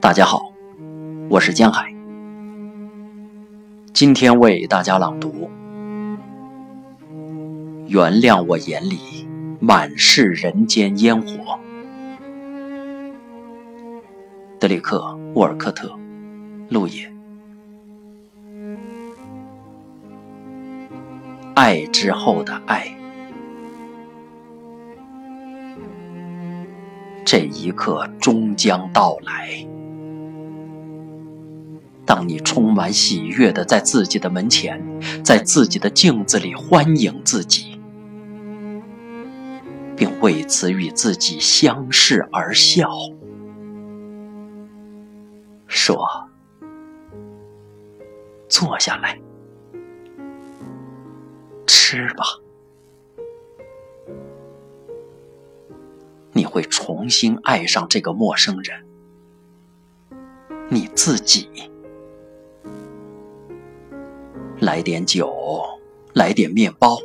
大家好，我是江海，今天为大家朗读。原谅我眼里满是人间烟火。德里克·沃尔克特，路野。爱之后的爱，这一刻终将到来。当你充满喜悦的在自己的门前，在自己的镜子里欢迎自己，并为此与自己相视而笑，说：“坐下来，吃吧。”你会重新爱上这个陌生人，你自己。来点酒，来点面包，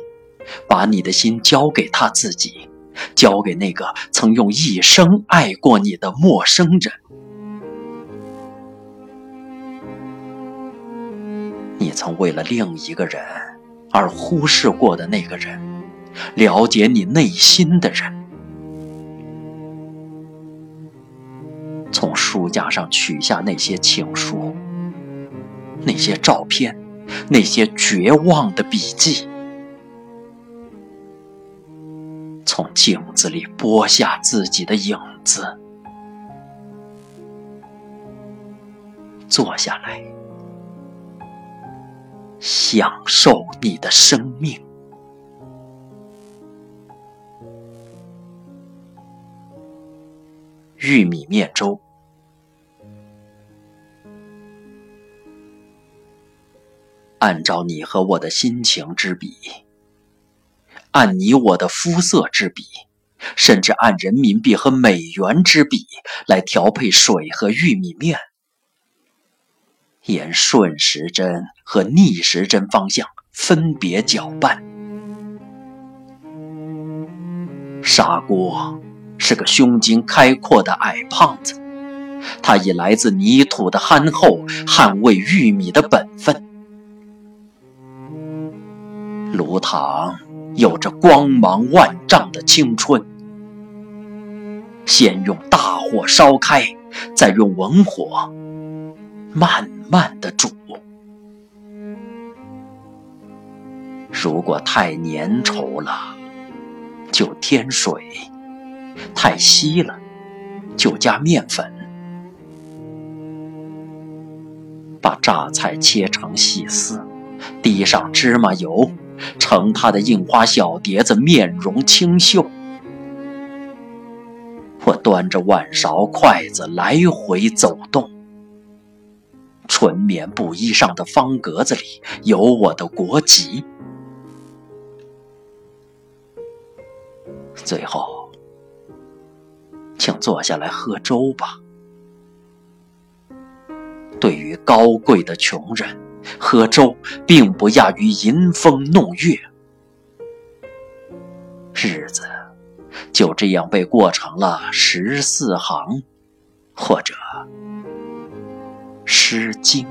把你的心交给他自己，交给那个曾用一生爱过你的陌生人。你曾为了另一个人而忽视过的那个人，了解你内心的人，从书架上取下那些情书，那些照片。那些绝望的笔记，从镜子里剥下自己的影子，坐下来，享受你的生命。玉米面粥。按照你和我的心情之比，按你我的肤色之比，甚至按人民币和美元之比来调配水和玉米面，沿顺时针和逆时针方向分别搅拌。砂锅是个胸襟开阔的矮胖子，他以来自泥土的憨厚捍卫玉米的本分。炉膛有着光芒万丈的青春，先用大火烧开，再用文火慢慢的煮。如果太粘稠了，就添水；太稀了，就加面粉。把榨菜切成细丝，滴上芝麻油。盛他的印花小碟子，面容清秀。我端着碗勺、筷子来回走动。纯棉布衣上的方格子里有我的国籍。最后，请坐下来喝粥吧。对于高贵的穷人。喝粥并不亚于吟风弄月，日子就这样被过成了十四行，或者《诗经》。